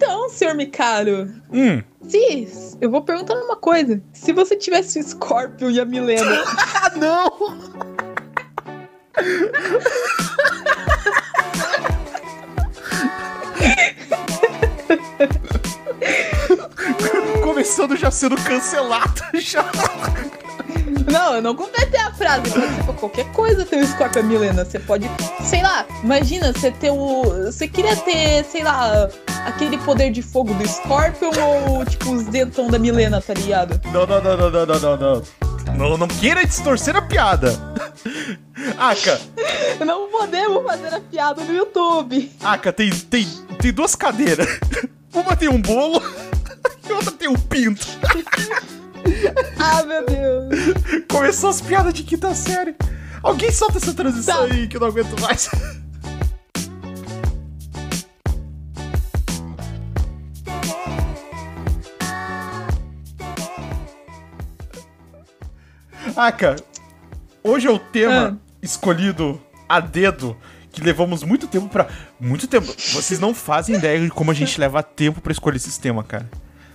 Então, senhor Micaro, Hum. se eu vou perguntar uma coisa. Se você tivesse o Scorpion e a Milena, Ah, não! Começando já sendo cancelado já. Não, eu não completei a frase. Pode ser pra qualquer coisa ter o Scorpion a Milena. Você pode, sei lá, imagina você ter o. Você queria ter, sei lá, aquele poder de fogo do Scorpion ou, tipo, os dentão da Milena, tá ligado? Não, não, não, não, não, não, não, não. Não, queira distorcer a piada. Aka, Não podemos fazer a piada no YouTube. Aka, tem, tem, tem duas cadeiras. Uma tem um bolo e outra tem um pinto. Ah, meu Deus. Começou as piadas de quinta série. Alguém solta essa transição Tá. aí que eu não aguento mais. Aka, hoje é o tema escolhido a dedo que levamos muito tempo pra. Muito tempo. Vocês não fazem ideia de como a gente leva tempo pra escolher esse tema, cara.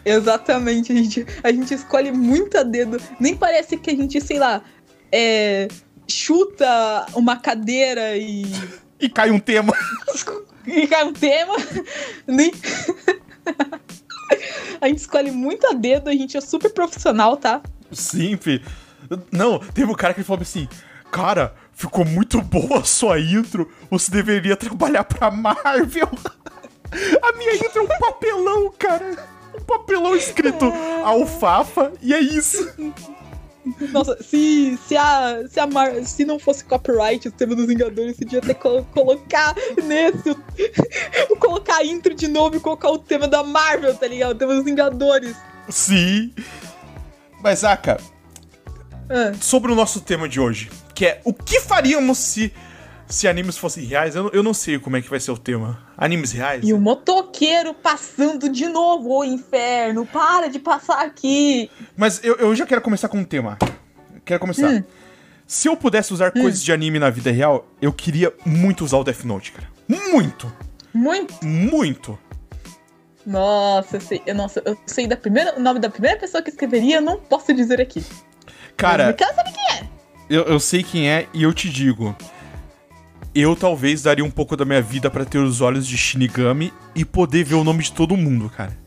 Exatamente, a gente, a gente escolhe muito a dedo. Nem parece que a gente, sei lá, é, chuta uma cadeira e, E cai um tema. e cai um tema. Nem... a gente escolhe muito a dedo, a gente é super profissional, tá? Sim, fi. Não, teve um cara que falou assim: Cara, ficou muito boa a sua intro. Você deveria trabalhar pra Marvel. A minha intro é um papelão, cara. Um papelão escrito alfafa, e é isso. Nossa, se, se, a, se, a Mar, se não fosse copyright o tema dos Vingadores, você devia ter que colocar nesse. o- colocar a intro de novo e colocar o tema da Marvel, tá ligado? O tema dos Vingadores. Sim. Mas, Aka, Ah. sobre o nosso tema de hoje, que é o que faríamos se, se animes fossem reais? Eu, não- eu não sei como é que vai ser o tema. Animes reais? E o motoqueiro passando de novo, ô inferno, para de passar aqui. Mas eu, eu já quero começar com um tema. Quero começar. Hum. Se eu pudesse usar coisas de anime na vida real, eu queria muito usar o Death Note, cara. Muito! Muito. Muito! Nossa, eu sei, nossa, eu sei da primeira, o nome da primeira pessoa que escreveria, eu não posso dizer aqui. Cara, saber quem é. eu, eu sei quem é e eu te digo. Eu talvez daria um pouco da minha vida pra ter os olhos de Shinigami e poder ver o nome de todo mundo, cara.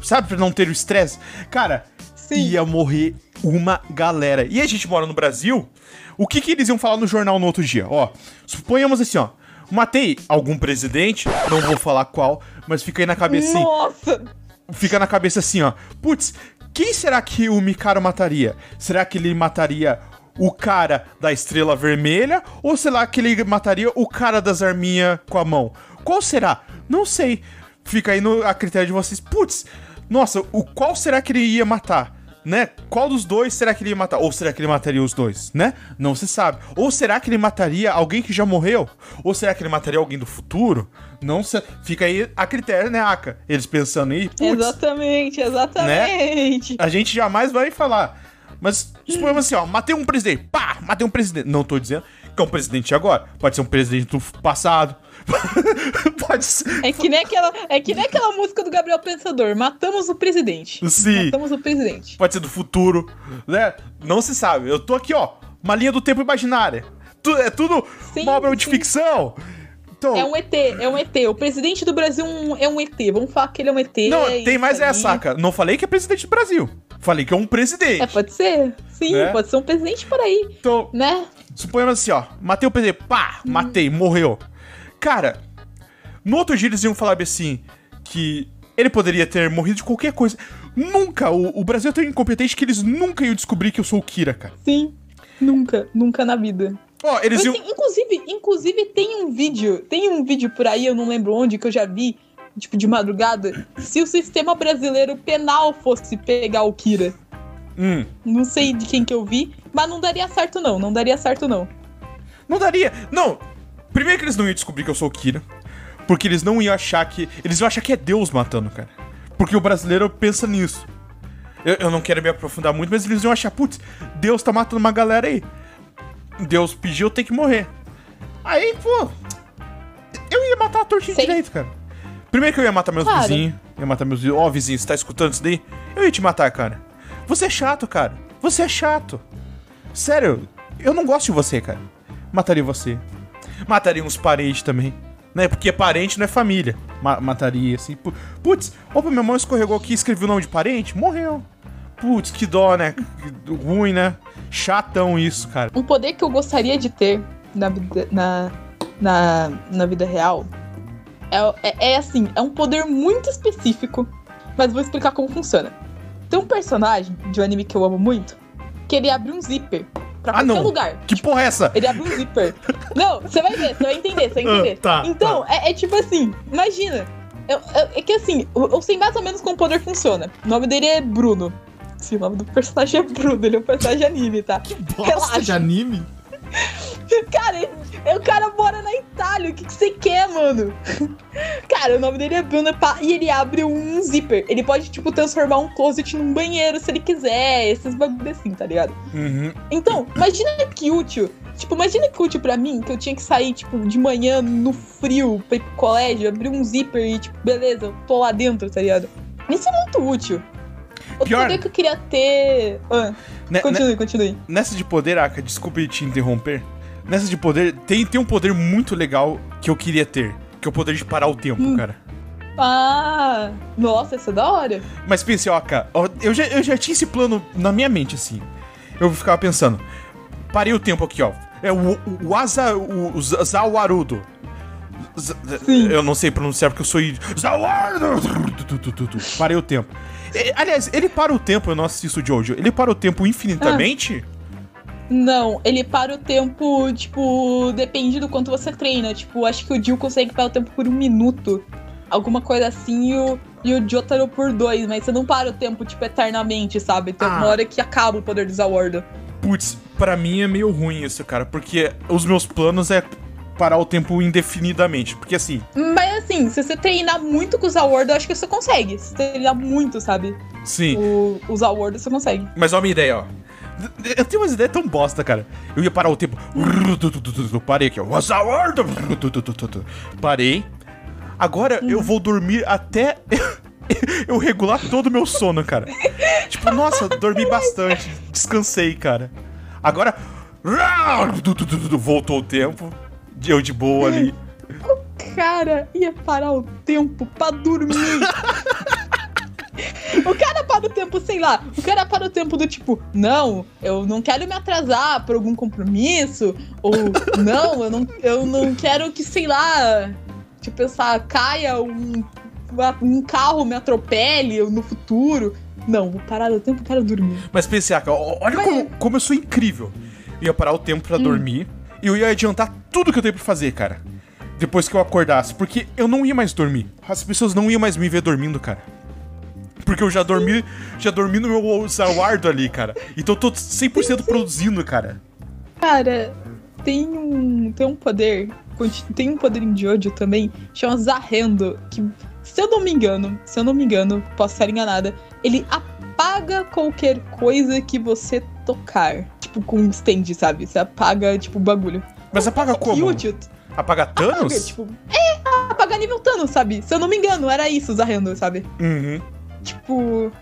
Sabe, pra não ter o estresse? Cara, Sim. ia morrer uma galera. E a gente mora no Brasil, o que que eles iam falar no jornal no outro dia? Ó, suponhamos assim, ó. Matei algum presidente, não vou falar qual, mas fica aí na cabeça assim, Nossa! fica na cabeça assim, ó. Putz, quem será que o Mikaro mataria? Será que ele mataria o cara da estrela vermelha? Ou será que ele mataria o cara das arminhas com a mão? Qual será? Não sei. Fica aí no, a critério de vocês. Putz, nossa, o qual será que ele ia matar? Né? Qual dos dois será que ele ia matar? Ou será que ele mataria os dois, né? Não se sabe. Ou será que ele mataria alguém que já morreu? Ou será que ele mataria alguém do futuro? Não se... Fica aí a critério, né, Aka? Eles pensando aí, exatamente, exatamente. a gente jamais vai falar. Mas suponhamos assim, ó, matei um presidente. Pá, matei um presidente. Não tô dizendo que é um presidente agora. Pode ser um presidente do passado. Pode ser. É que, nem aquela, é que nem aquela música do Gabriel Pensador. Matamos o presidente. Sim. Matamos o presidente. Pode ser do futuro, né? Não se sabe. Eu tô aqui, ó, uma linha do tempo imaginária. Tu- é tudo Sim, uma obra de sim. ficção. Então, É um ET, é um ET. O presidente do Brasil é um ET. Vamos falar que ele é um ET. não, é tem mais essa, saca? Não falei que é presidente do Brasil. Falei que é um presidente. É, pode ser. Sim, Né? pode ser um presidente por aí, Então, né? Suponhamos assim, ó. Matei o presidente. Pá, matei, morreu. Cara, no outro dia eles iam falar assim que ele poderia ter morrido de qualquer coisa. Nunca, o, o Brasil é tão incompetente que eles nunca iam descobrir que eu sou o Kira, cara. Sim. Nunca, nunca na vida. Ó, eles Mas, iam. assim, inclusive, inclusive tem um vídeo, tem um vídeo por aí, eu não lembro onde, que eu já vi, tipo, de madrugada, se o sistema brasileiro penal fosse pegar o Kira. Hum, Não sei de quem que eu vi, mas não daria certo não, não daria certo não. não daria. Não. Primeiro que eles não iam descobrir que eu sou o Kira. Porque eles não iam achar que. Eles iam achar que é Deus matando, cara. Porque o brasileiro pensa nisso. Eu, eu não quero me aprofundar muito, mas eles iam achar, putz, Deus tá matando uma galera aí. Deus pediu, tem que morrer. Aí, pô. Eu ia matar a tortinha Sei. direito, cara. Primeiro que eu ia matar meus Claro. vizinhos. Ia matar meus vizinhos. Ó, vizinho, você tá escutando isso daí? Eu ia te matar, cara. Você é chato, cara. Você é chato. Sério, eu não gosto de você, cara. Mataria você. Mataria uns parentes também. Né? Porque parente não é família. Ma- mataria, assim. Pu- Putz, opa, minha mão escorregou aqui e escreveu o nome de parente? Morreu. Putz, que dó, né? Que ruim, né? Chatão isso, cara. Um poder que eu gostaria de ter na vida, na, na, na vida real é, é, é assim, é um poder muito específico, mas vou explicar como funciona. Tem um personagem de um anime que eu amo muito, que ele abre um zíper pra Ah, qualquer não. lugar. Que porra é essa? Ele abre um zíper. Não, você vai ver, você vai entender, você vai entender. Ah, tá, então, É, é tipo assim, imagina. eu- eu- é que assim, eu, eu sei mais ou menos como o poder funciona. O nome dele é Bruno. Sim, o nome do personagem é Bruno, ele é um personagem anime, tá? Relaxa. de anime? Cara, ele- o cara mora na Itália, o que que você quer, mano? Cara, o nome dele é Bruno pá, e ele abre um zíper. Ele pode, tipo, transformar um closet num banheiro se ele quiser, esses bagulho assim, tá ligado? Uhum. Então, imagina que útil. Tipo, imagina que útil pra mim, que eu tinha que sair, tipo, de manhã no frio pra ir pro colégio, abrir um zíper e, tipo, beleza, eu tô lá dentro, tá ligado? Isso é muito útil. Outro Pior- poder que eu queria ter. Ah, Né- continue, continue. Nessa de poder, Aka, desculpe te interromper. Nessa de poder, tem, tem um poder muito legal que eu queria ter. Que é o poder de parar o tempo, Hum. cara. Ah, nossa, essa é da hora. Mas pense, ó, ó, eu já, eu já tinha esse plano na minha mente, assim. Eu ficava pensando. Parei o tempo aqui, ó. É o, o Asa. O, o Zawarudo. Z- Sim. Eu não sei pronunciar porque eu sou. Zawarudo! Parei o tempo. E, aliás, ele para o tempo, eu não assisto o Jojo. Ele para o tempo infinitamente? Não, ele para o tempo, tipo, depende do quanto você treina. Tipo, acho que o Jill consegue parar o tempo por um minuto. Alguma coisa assim, e o, e o Jotaro por dois, mas você não para o tempo, tipo, eternamente, sabe? Tem Ah. uma hora que acaba o poder do Zawardo. Putz, pra mim é meio ruim isso, cara, porque os meus planos é parar o tempo indefinidamente. Porque assim, Mas assim, se você treinar muito com o Zawardo, eu acho que você consegue. Se você treinar muito, sabe? sim. O, o Zawardo, você consegue. Mas ó a minha ideia, ó. Eu tenho umas ideias tão bosta, cara. Eu ia parar o tempo. Parei aqui, ó. Parei. Agora eu vou dormir até eu regular todo o meu sono, cara. Tipo, nossa, dormi bastante. Descansei, cara. Agora. Voltou o tempo. Eu de boa ali. Cara, ia parar o tempo pra dormir. o cara para o tempo, sei lá. O cara para o tempo do tipo, não, eu não quero me atrasar por algum compromisso. Ou, não, eu não, eu não quero que, sei lá, tipo, pensar, caia um, um carro me atropele no futuro. Não, vou parar o tempo para dormir. Mas pensei, olha Mas- como, como eu sou incrível. Eu ia parar o tempo pra dormir e eu ia adiantar tudo que eu tenho pra fazer, cara. Depois que eu acordasse. Porque eu não ia mais dormir. As pessoas não iam mais me ver dormindo, cara. Porque eu já dormi, já dormi no meu Zawardo ali, cara. Então eu tô 100% produzindo, cara. Cara, tem um, tem um poder, tem um poder em Jojo também, chama Zarrendo, que, se eu não me engano, se eu não me engano, posso estar enganada, ele apaga qualquer coisa que você tocar. Tipo, com um stand, sabe? Você apaga, tipo, o bagulho. Mas apaga como? útil. Apaga Apaga, Thanos? tipo, é, apaga nível Thanos, sabe? Se eu não me engano, era isso, Zarrendo, sabe? Uhum. Tipo.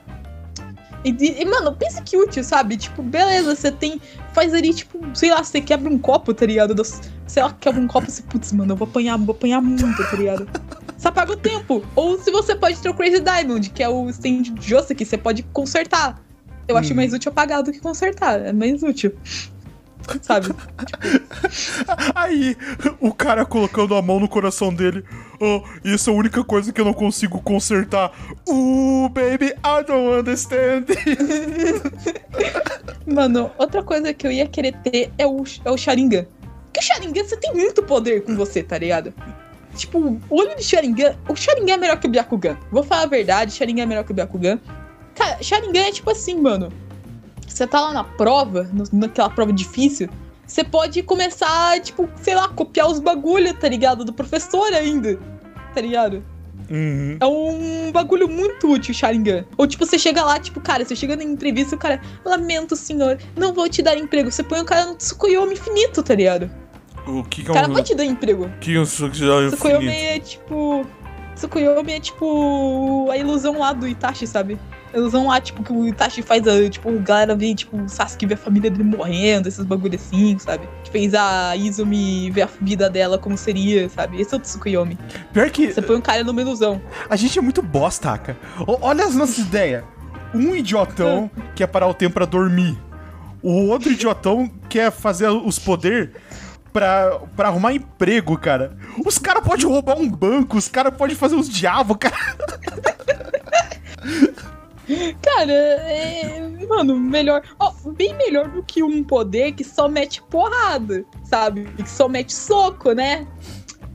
E, e, mano, pensa que útil, sabe? Tipo, beleza, você tem. Faz ali, tipo, sei lá, você quebra um copo, tá ligado? Sei lá, quebra um copo e você, putz, mano, eu vou apanhar, vou apanhar muito, tá ligado? Você apaga o tempo. Ou se você pode ter o Crazy Diamond, que é o stand de Jossa, que você pode consertar. Eu acho Hum. mais útil apagar do que consertar. É mais útil. Sabe? Aí, o cara colocando a mão no coração dele. Oh, isso é a única coisa que eu não consigo consertar. Uh, baby, I don't understand. Mano, outra coisa que eu ia querer ter é o, é o Sharingan. Porque o Sharingan, você tem muito poder com você, tá ligado? Tipo, o olho de Sharingan... O Sharingan é melhor que o Byakugan. Vou falar a verdade, Sharingan é melhor que o Byakugan. Cara, Sharingan é tipo assim, mano. Você tá lá na prova, naquela prova difícil, você pode começar, tipo, sei lá, copiar os bagulho, tá ligado? Do professor ainda, tá ligado? Uhum. É um bagulho muito útil, Sharingan. Ou tipo, você chega lá, tipo, cara, você chega na entrevista o cara, lamento, senhor, não vou te dar emprego. Você põe o cara no Tsukuyomi infinito, tá ligado? O que que O é cara um... vai te dar emprego. Que é um Tsukuyomi Tsukuyomi infinito? é tipo. Tsukuyomi é tipo a ilusão lá do Itachi, sabe? A ilusão lá, tipo, que o Itachi faz a, tipo, a galera ver, tipo, o Sasuke ver a família dele morrendo, esses bagulho assim, sabe? Que fez a Izumi ver a vida dela como seria, sabe? Esse é o Tsukuyomi. Pior que Você põe um cara numa ilusão. a gente é muito bosta, Aka. O- Olha as nossas ideias. Um idiotão quer parar o tempo pra dormir. O outro idiotão quer fazer os poderes pra, pra arrumar emprego, cara. Os caras podem roubar um banco, os caras podem fazer os diabos, cara. Cara, é. Mano, melhor. Ó, bem melhor do que um poder que só mete porrada, sabe? Que só mete soco, né?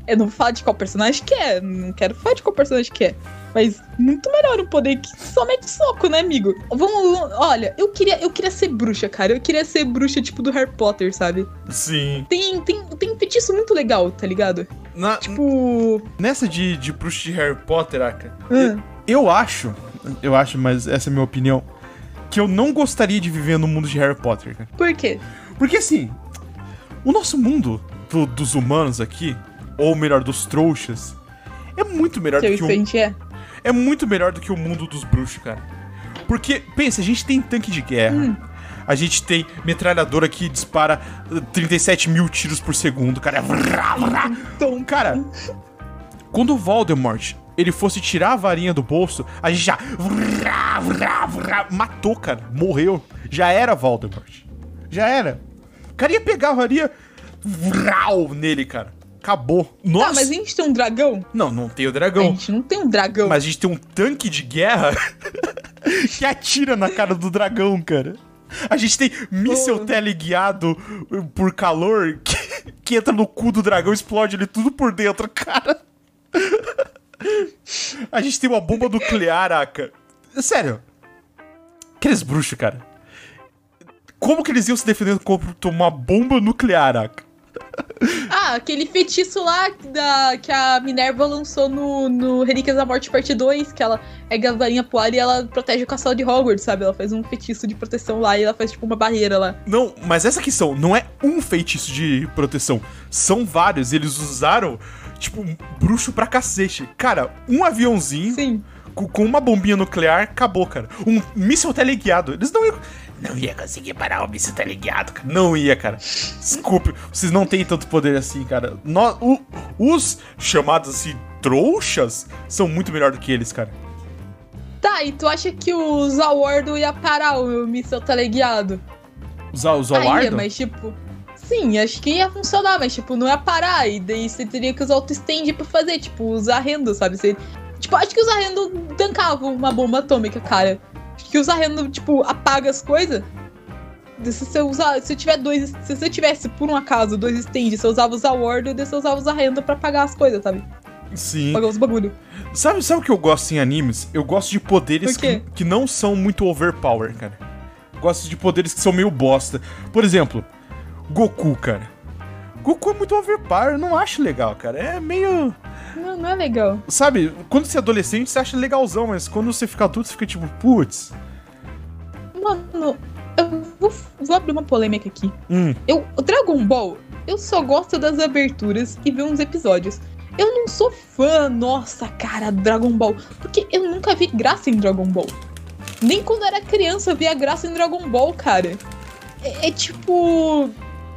Eu não vou falar de qual personagem que é. Não quero falar de qual personagem que é. Mas muito melhor um poder que só mete soco, né, amigo? Vamos. Olha, eu queria, eu queria ser bruxa, cara. Eu queria ser bruxa tipo do Harry Potter, sabe? Sim. Tem, tem, tem um feitiço muito legal, tá ligado? Na- Tipo. nessa de, de bruxa de Harry Potter, Aka, ah, eu acho, eu acho, mas essa é a minha opinião, que eu não gostaria de viver no mundo de Harry Potter, cara. por quê? Porque assim, o nosso mundo do- dos humanos aqui, ou melhor, dos trouxas, é muito melhor Se do que o, é. é muito melhor do que o mundo dos bruxos, cara. Porque, pensa, a gente tem tanque de guerra. Hum. A gente tem metralhadora que dispara eh, 37 mil tiros por segundo, cara. Então, Cara, quando o Voldemort ele fosse tirar a varinha do bolso, a gente já matou, cara. Morreu. Já era Voldemort. Já era. O cara ia pegar a varinha nele, cara. Acabou. Nossa. Tá, mas a gente tem um dragão? Não, não tem o A dragão. gente não tem um dragão. Mas a gente tem um tanque de guerra que atira na cara do dragão, cara. A gente tem míssel Oh. teleguiado por calor que, que entra no cu do dragão e explode ele tudo por dentro, cara. A gente tem uma bomba nuclear, Aka. Sério. Aqueles bruxos, cara. Como que eles iam se defender contra uma bomba nuclear, Aka? Ah, aquele feitiço lá da, que a Minerva lançou no, no Relíquias da Morte Parte 2, que ela é a varinha pro ar e ela protege o castelo de Hogwarts, sabe? Ela faz um feitiço de proteção lá e ela faz tipo uma barreira lá. Não, mas essa questão não é um feitiço de proteção. São vários. Eles usaram, tipo, um bruxo pra cacete. Cara, um aviãozinho Sim. com, com uma bombinha nuclear, acabou, cara. Um míssil teleguiado. Eles não iam. Não ia conseguir parar o míssil teleguiado, cara. Não ia, cara. Desculpe, vocês não têm tanto poder assim, cara. Nó- o- os chamados assim, trouxas, são muito melhor do que eles, cara. Tá, e tu acha que o Zawardo ia parar o míssel teleguiado? Os, os Ah, ia, Alardo? mas tipo. Sim, acho que ia funcionar, mas tipo, não ia parar. E daí você teria que usar auto-stand pra fazer, tipo, usar rendo, sabe? Você, tipo, acho que usar rendo tancava uma bomba atômica, cara. Que usar rendo, tipo, apaga as coisas. Se você usar. Se tiver dois. Se você tivesse, por um acaso, dois stands, você usava usar ward e você usava usar renda pra apagar as coisas, sabe? Sim. Apagar os bagulho. Sabe, sabe o que eu gosto em animes? Eu gosto de poderes que, que não são muito overpower, cara. Gosto de poderes que são meio bosta. Por exemplo, Goku, cara. Goku é muito overpower, eu não acho legal, cara. É meio. Não, não é legal. Sabe, quando você é adolescente, você acha legalzão, mas quando você fica adulto, você fica tipo, putz. Mano, eu vou, vou abrir uma polêmica aqui. Hum, Eu, o Dragon Ball, eu só gosto das aberturas e ver uns episódios. Eu não sou fã, nossa, cara, Dragon Ball. Porque eu nunca vi graça em Dragon Ball. Nem quando era criança eu via graça em Dragon Ball, cara. É, é tipo.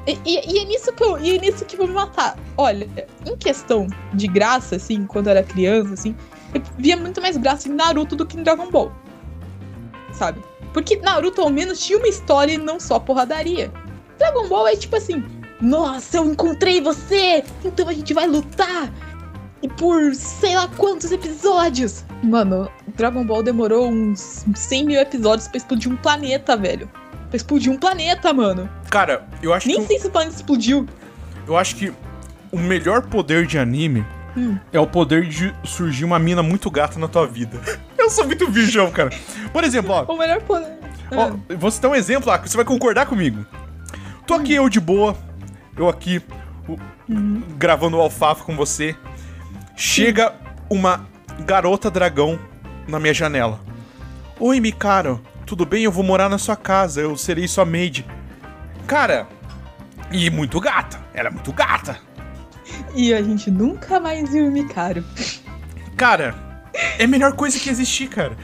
E, e- e é nisso que eu. E é nisso que vou me matar. Olha, em questão de graça, assim, quando eu era criança, assim, eu via muito mais graça em Naruto do que em Dragon Ball. Sabe? Porque Naruto ao menos tinha uma história e não só porradaria. Dragon Ball é tipo assim: Nossa, eu encontrei você! Então a gente vai lutar! E por sei lá quantos episódios! Mano, Dragon Ball demorou uns 100 mil episódios pra explodir um planeta, velho. Pra explodir um planeta, mano. cara, eu acho Nem que. sei se o planeta explodiu. Eu acho que o melhor poder de anime Hum. é o poder de surgir uma mina muito gata na tua vida. Eu sou muito virgão, cara. Por exemplo, ó. O melhor poder. Ó, eu vou citar um exemplo lá, que você vai concordar comigo. Tô aqui eu de boa, eu aqui o- gravando o alfafa com você. Chega uma garota dragão na minha janela. Oi, Mikaro, tudo bem? Eu vou morar na sua casa, eu serei sua maid. Cara, e muito gata, era muito gata. E a gente nunca mais viu o Mikaro. Cara, é a melhor coisa que existir, cara.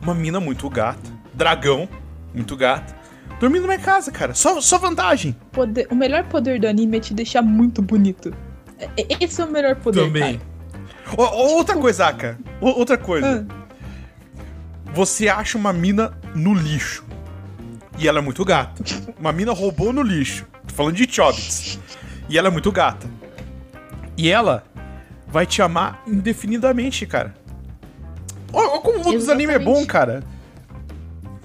Uma mina muito gata. Dragão, muito gata. Dormindo na minha casa, cara. Só, só vantagem. Poder- o melhor poder do anime é te deixar muito bonito. É- é- Esse é o melhor poder, Também. Ó, ó, outra coisa, Aka. Ó, outra coisa. Ah, Você acha uma mina no lixo. E ela é muito gata. Uma mina roubou no lixo. Tô falando de Chobits. E ela é muito gata. E ela vai te amar indefinidamente, cara. Ó como o mundo dos animes é bom, cara.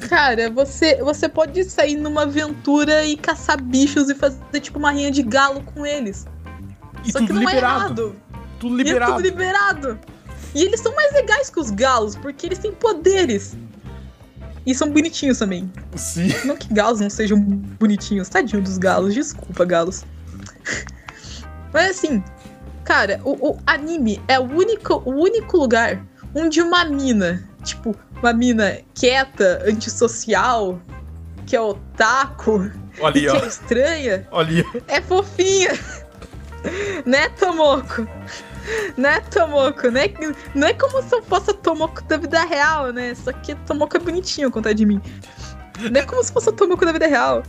Cara, você, você pode sair numa aventura e caçar bichos e fazer tipo uma rinha de galo com eles. E Só tudo que não liberado. é errado. Tudo E é liberado. tudo liberado. E eles são mais legais que os galos, porque eles têm poderes. E são bonitinhos também. Sim. Não que galos não sejam bonitinhos. Tadinho dos galos. Desculpa, galos. Mas assim, cara, o, o anime é o único, o único lugar onde uma mina, tipo, uma mina quieta, antissocial, que é otaku, Olha que é ó. estranha, Olha é fofinha. né, Tomoko? Né, Tomoko? Né? Não é como se eu fosse a Tomoko da vida real, né? Só que Tomoko é bonitinho ao contrário de mim. Não é como se fosse a Tomoko da vida real.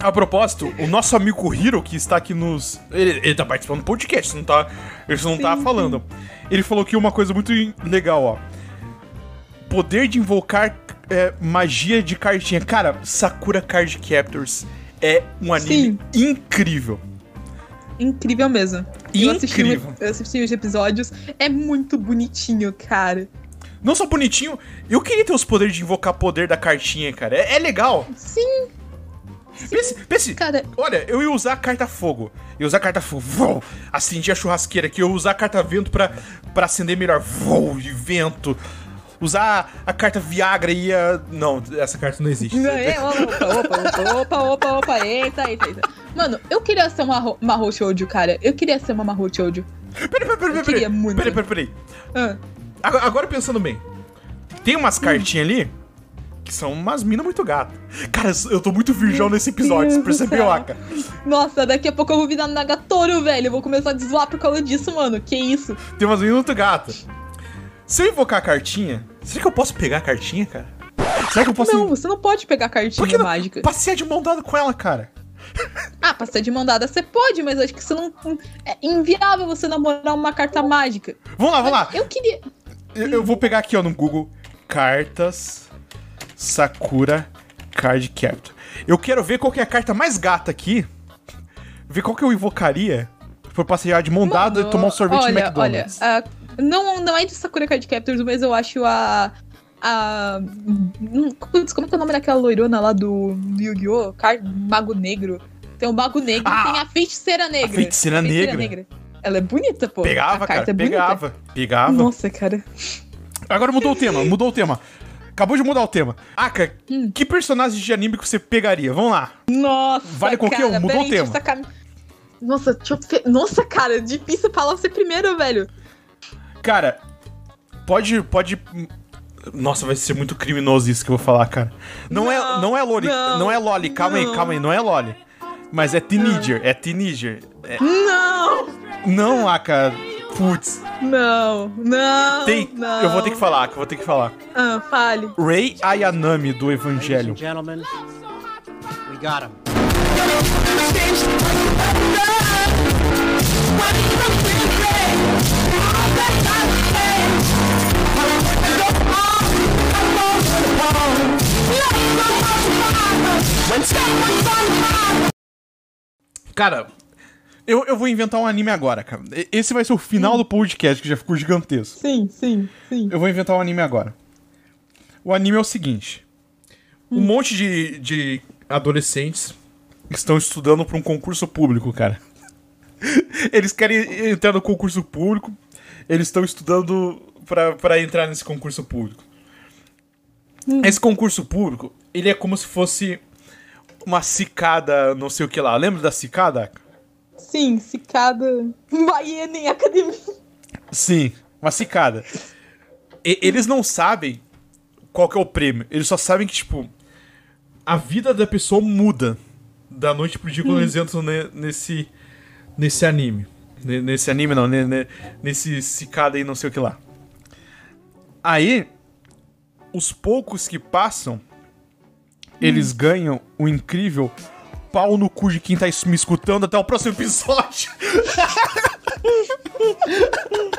A propósito, o nosso amigo Hiro, que está aqui nos. Ele, ele tá participando do podcast, não tá, ele não Sim, tá sim. falando. Ele falou aqui uma coisa muito legal, ó. Poder de invocar é, magia de cartinha. Cara, Sakura Card Captors é um anime incrível. Incrível mesmo. Eu assisti, Incrível. eu assisti os episódios. É muito bonitinho, cara. Não só bonitinho, eu queria ter os poderes de invocar poder da cartinha, cara. É, é legal. Sim, Pense, pense, cara. Olha, eu ia usar a carta fogo. Eu ia usar a carta fogo. Vou, acendi a churrasqueira aqui. Eu ia usar a carta vento pra, pra acender melhor. Vou, de vento. Usar a carta Viagra e ia. Não, essa carta não existe. Não, é, opa, opa, opa, opa, opa, eita, eita, eita. Mano, eu queria ser uma Mahou Shoujo, cara. Eu queria ser uma Mahou Shoujo. Peraí, peraí, peraí, Eu peraí. queria muito. Peraí, peraí, peraí. Ah, Agora, agora pensando bem. Tem umas cartinhas ali que são umas minas muito gatas. Cara, eu tô muito virgão nesse episódio, você percebeu. Aka? Nossa, daqui a pouco eu vou virar Nagatoro, velho. Eu vou começar a desvoar por causa disso, mano. Que isso? Tem umas minas muito gatas. Se eu invocar a cartinha, será que eu posso pegar a cartinha, cara? Será que eu posso Não, você não pode pegar Por cartinha mágica. Passear de mão dada com ela, cara. Ah, pra ser de mão dada você pode, mas acho que você não. É inviável você namorar uma carta mágica. Vamos lá, vamos lá. Eu queria. Eu, eu vou pegar aqui, ó, no Google. Cartas Sakura Card Captor. Eu quero ver qual que é a carta mais gata aqui. Ver qual que eu invocaria. Por passear de mão dada e tomar um sorvete olha, no McDonald's. Olha, a- não, não é de Sakura Card Captors, mas eu acho a. A. hum, Putz, como é que é o nome daquela loirona lá do, do Yu-Gi-Oh? Mago Negro. Tem o Mago Negro Ah, e tem a Feiticeira Negra. Feiticeira Negra. Ela é bonita, pô. Pegava, a cara, carta é bonita. pegava. Pegava. Nossa, cara. Agora mudou o tema, mudou o tema. Acabou de mudar o tema. Aka, Hum. que personagem de anime que você pegaria? Vamos lá. Nossa, Vale qualquer cara, um, mudou o deixa tema. Nossa, deixa eu... Nossa, cara, é difícil falar você primeiro, velho. Cara, pode. pode. Nossa, vai ser muito criminoso isso que eu vou falar, cara. Não, é, Não, não é Loli, não, não, é Loli, calma aí, não. calma aí, não é Loli. Mas é teenager, é teenager. É- Não, Não, Aka, putz. não, não. Tem, não. eu vou ter que falar, Aka, eu vou ter que falar. Ah, fale. Rei Ayanami do Evangelho. gentlemen, we got him. Cara, eu, eu vou inventar um anime agora, cara. Esse vai ser o final do podcast, que já ficou gigantesco. Sim, sim, sim. Eu vou inventar um anime agora. O anime é o seguinte: um monte de, de adolescentes estão estudando para um concurso público, cara. Eles querem entrar no concurso público, eles estão estudando pra pra entrar nesse concurso público. Esse concurso público, ele é como se fosse uma cicada, não sei o que lá. Lembra da cicada? Sim, cicada. Baiana em academia. Sim, uma cicada. E- eles não sabem qual que é o prêmio. Eles só sabem que, tipo, a vida da pessoa muda da noite pro dia quando eles entram ne- nesse, nesse anime. Ne- Nesse anime não, ne- ne- nesse cicada aí não sei o que lá. Aí, os poucos que passam, eles ganham o incrível pau no cu de quem tá me escutando até o próximo episódio.